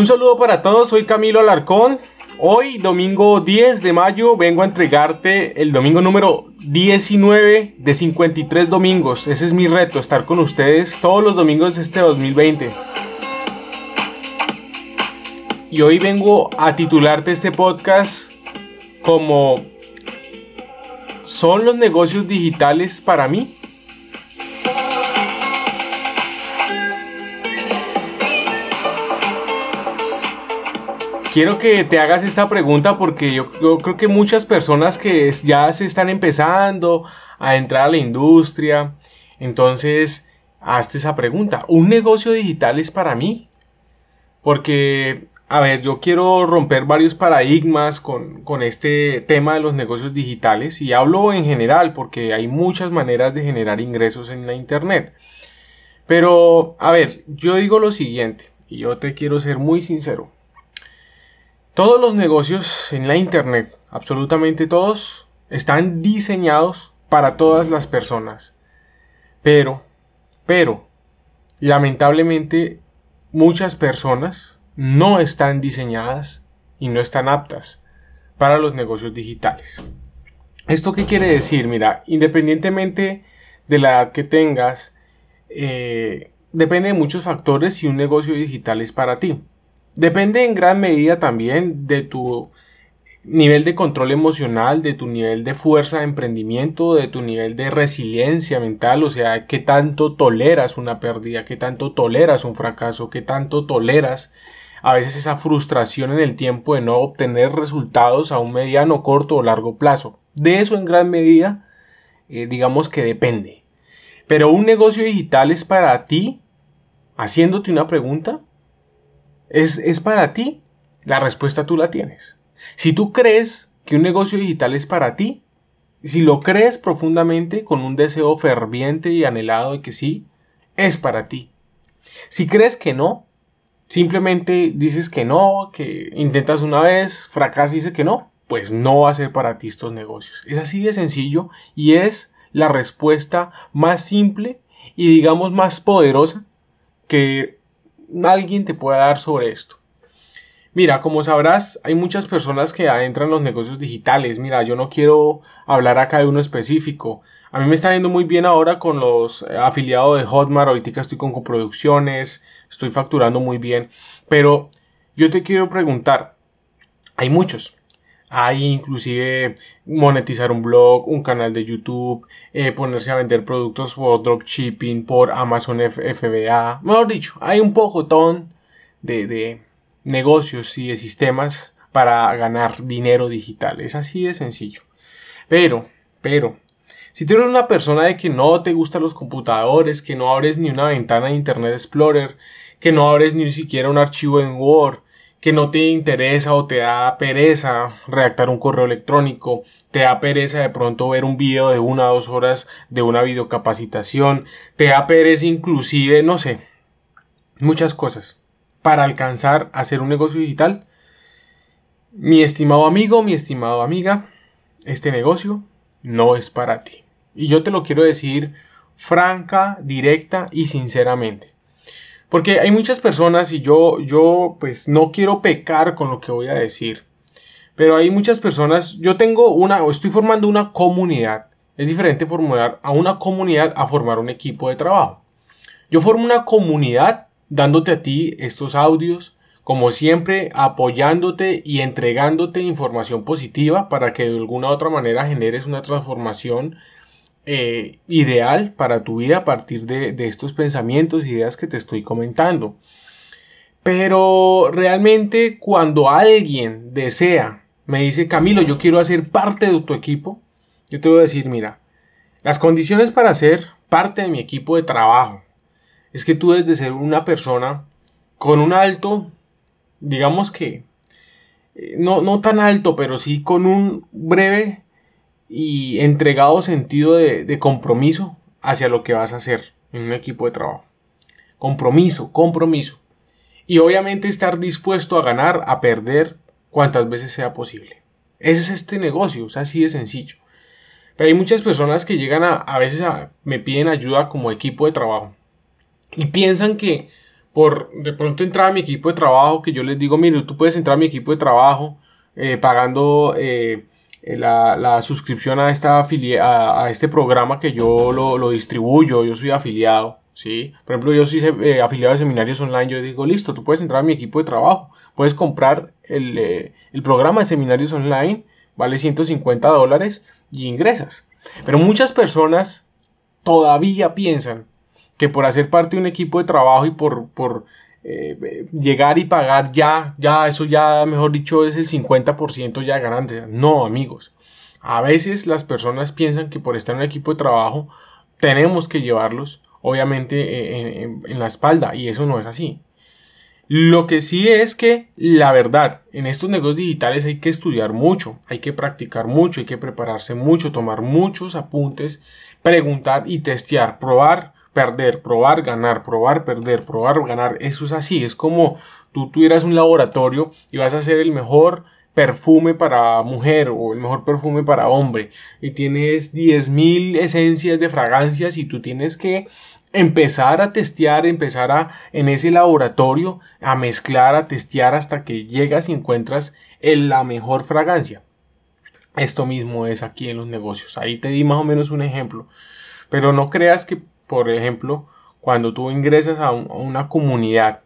Un saludo para todos, soy Camilo Alarcón. Hoy, domingo 10 de mayo, vengo a entregarte el domingo número 19 de 53 domingos. Ese es mi reto, estar con ustedes todos los domingos de este 2020. Y hoy vengo a titularte este podcast como ¿Son los negocios digitales para mí? Quiero que te hagas esta pregunta porque yo, creo que muchas personas que ya se están empezando a entrar a la industria, entonces hazte esa pregunta. ¿Un negocio digital es para mí? Porque, a ver, yo quiero romper varios paradigmas con, este tema de los negocios digitales y hablo en general porque hay muchas maneras de generar ingresos en la Internet. Pero, a ver, yo digo lo siguiente y yo te quiero ser muy sincero. Todos los negocios en la Internet, absolutamente todos, están diseñados para todas las personas. Pero, pero, lamentablemente, muchas personas no están diseñadas y no están aptas para los negocios digitales. ¿Esto qué quiere decir? Mira, independientemente de la edad que tengas, eh, depende de muchos factores si un negocio digital es para ti. Depende en gran medida también de tu nivel de control emocional, de tu nivel de fuerza de emprendimiento, de tu nivel de resiliencia mental, o sea, qué tanto toleras una pérdida, qué tanto toleras un fracaso, qué tanto toleras a veces esa frustración en el tiempo de no obtener resultados a un mediano, corto o largo plazo. De eso en gran medida, eh, digamos que depende. Pero un negocio digital es para ti, haciéndote una pregunta, ¿Es, para ti? La respuesta tú la tienes. Si tú crees que un negocio digital es para ti, si lo crees profundamente con un deseo ferviente y anhelado de que sí, es para ti. Si crees que no, simplemente dices que no, que intentas una vez, fracasas y dices que no, pues no va a ser para ti estos negocios. Es así de sencillo y es la respuesta más simple y digamos más poderosa que alguien te pueda dar sobre esto. Mira, como sabrás, hay muchas personas que adentran en los negocios digitales. Mira, yo no quiero hablar acá de uno específico. A mí me está yendo muy bien ahora con los afiliados de Hotmart. Ahorita estoy con coproducciones, estoy facturando muy bien. Pero yo te quiero preguntar, hay muchos. Hay inclusive monetizar un blog, un canal de YouTube, eh, ponerse a vender productos por dropshipping, por Amazon FBA. Mejor dicho, hay un pocotón de, de negocios y de sistemas para ganar dinero digital. Es así de sencillo. Pero, pero, si tú eres una persona de que no te gustan los computadores, que no abres ni una ventana de Internet Explorer, que no abres ni siquiera un archivo en Word, que no te interesa o te da pereza redactar un correo electrónico, te da pereza de pronto ver un video de una o dos horas de una videocapacitación, te da pereza inclusive, no sé, muchas cosas para alcanzar a hacer un negocio digital. Mi estimado amigo, mi estimado amiga, este negocio no es para ti. Y yo te lo quiero decir franca, directa y sinceramente. Porque hay muchas personas y yo, yo pues no quiero pecar con lo que voy a decir. Pero hay muchas personas, yo tengo una, o estoy formando una comunidad. Es diferente formar a una comunidad a formar un equipo de trabajo. Yo formo una comunidad dándote a ti estos audios, como siempre apoyándote y entregándote información positiva para que de alguna u otra manera generes una transformación eh, ideal para tu vida a partir de, estos pensamientos ideas que te estoy comentando. Pero realmente cuando alguien desea, me dice, Camilo, yo quiero hacer parte de tu equipo, yo te voy a decir, mira, las condiciones para ser parte de mi equipo de trabajo es que tú debes de ser una persona con un alto, digamos que, eh, no, no tan alto, pero sí con un breve y entregado sentido de, compromiso hacia lo que vas a hacer en un equipo de trabajo. Compromiso, compromiso. Y obviamente estar dispuesto a ganar, a perder cuantas veces sea posible. Ese es este negocio, es así de sencillo. Pero hay muchas personas que llegan a, a veces a, me piden ayuda como equipo de trabajo. Y piensan que por de pronto entrar a mi equipo de trabajo, que yo les digo, mire, tú puedes entrar a mi equipo de trabajo eh, pagando eh, la, suscripción a, esta a, a, este programa que yo lo, distribuyo, yo soy afiliado, ¿sí? Por ejemplo, yo soy eh, afiliado de seminarios online, yo digo, listo, tú puedes entrar a mi equipo de trabajo, puedes comprar el, el programa de seminarios online, vale 150 dólares y ingresas. Pero muchas personas todavía piensan que por hacer parte de un equipo de trabajo y por, por eh, llegar y pagar ya, ya, eso ya, mejor dicho, es el 50% ya ganancia. No, amigos. A veces las personas piensan que por estar en un equipo de trabajo tenemos que llevarlos, obviamente, en, en la espalda, y eso no es así. Lo que sí es que la verdad, en estos negocios digitales hay que estudiar mucho, hay que practicar mucho, hay que prepararse mucho, tomar muchos apuntes, preguntar y testear, probar perder, probar, ganar, probar, perder, probar, ganar. Eso es así, es como tú tuvieras un laboratorio y vas a hacer el mejor perfume para mujer o el mejor perfume para hombre y tienes 10.000 esencias de fragancias y tú tienes que empezar a testear, empezar a en ese laboratorio a mezclar, a testear hasta que llegas y encuentras la mejor fragancia. Esto mismo es aquí en los negocios. Ahí te di más o menos un ejemplo. Pero no creas que por ejemplo, cuando tú ingresas a, una comunidad,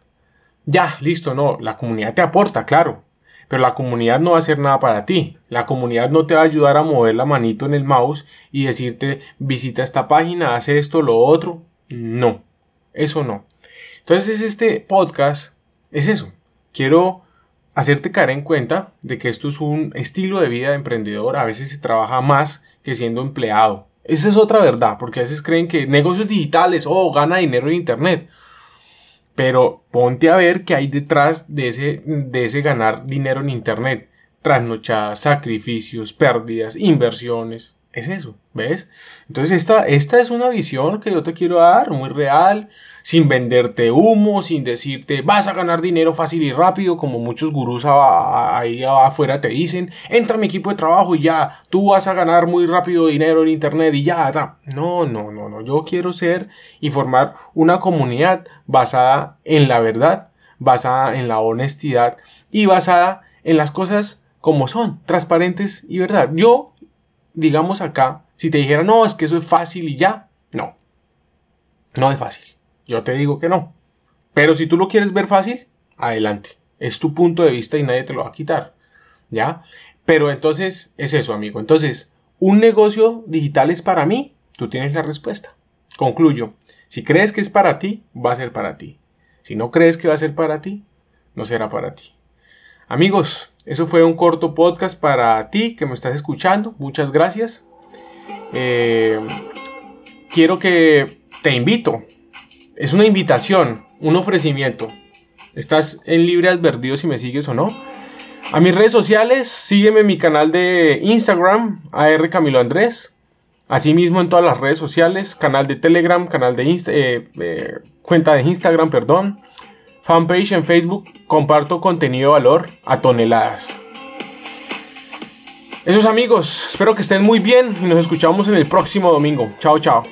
ya, listo, no, la comunidad te aporta, claro, pero la comunidad no va a hacer nada para ti. La comunidad no te va a ayudar a mover la manito en el mouse y decirte visita esta página, hace esto, lo otro. No, eso no. Entonces este podcast es eso. Quiero hacerte caer en cuenta de que esto es un estilo de vida de emprendedor. A veces se trabaja más que siendo empleado. Esa es otra verdad, porque a veces creen que negocios digitales, oh, gana dinero en Internet. Pero ponte a ver qué hay detrás de ese, de ese ganar dinero en Internet. Trasnochadas, sacrificios, pérdidas, inversiones. Es eso, ¿ves? Entonces esta, esta es una visión que yo te quiero dar, muy real, sin venderte humo, sin decirte vas a ganar dinero fácil y rápido, como muchos gurús ahí afuera te dicen, entra a mi equipo de trabajo y ya, tú vas a ganar muy rápido dinero en internet y ya, no, no, no, no, yo quiero ser y formar una comunidad basada en la verdad, basada en la honestidad y basada en las cosas como son, transparentes y verdad. Yo, digamos acá, si te dijera, no, es que eso es fácil y ya, no, no es fácil. Yo te digo que no. Pero si tú lo quieres ver fácil, adelante. Es tu punto de vista y nadie te lo va a quitar. ¿Ya? Pero entonces es eso, amigo. Entonces, ¿un negocio digital es para mí? Tú tienes la respuesta. Concluyo. Si crees que es para ti, va a ser para ti. Si no crees que va a ser para ti, no será para ti. Amigos, eso fue un corto podcast para ti que me estás escuchando. Muchas gracias. Eh, quiero que te invito es una invitación, un ofrecimiento. Estás en libre albedrío si me sigues o no. A mis redes sociales, sígueme en mi canal de Instagram, AR Camilo Andrés. Asimismo en todas las redes sociales, canal de Telegram, canal de eh, eh, cuenta de Instagram, perdón. Fanpage en Facebook, comparto contenido de valor a toneladas. Esos amigos, espero que estén muy bien y nos escuchamos en el próximo domingo. Chao, chao.